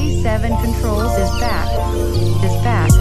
A7 controls is back. Is back.